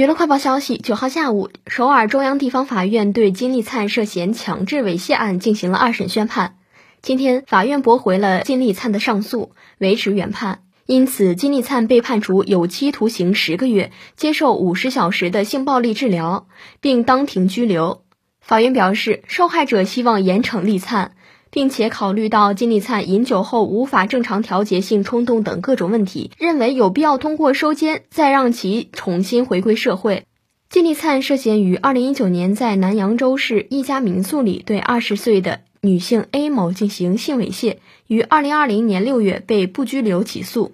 娱乐快报消息：九号下午，首尔中央地方法院对金立灿涉嫌强制猥亵案进行了二审宣判。今天，法院驳回了金立灿的上诉，维持原判。因此，金立灿被判处有期徒刑十个月，接受五十小时的性暴力治疗，并当庭拘留。法院表示，受害者希望严惩立灿。并且考虑到金立灿饮酒后无法正常调节性冲动等各种问题，认为有必要通过收监再让其重新回归社会。金立灿涉嫌于二零一九年在南扬州市一家民宿里对二十岁的女性 A 某进行性猥亵，于二零二零年六月被不拘留起诉。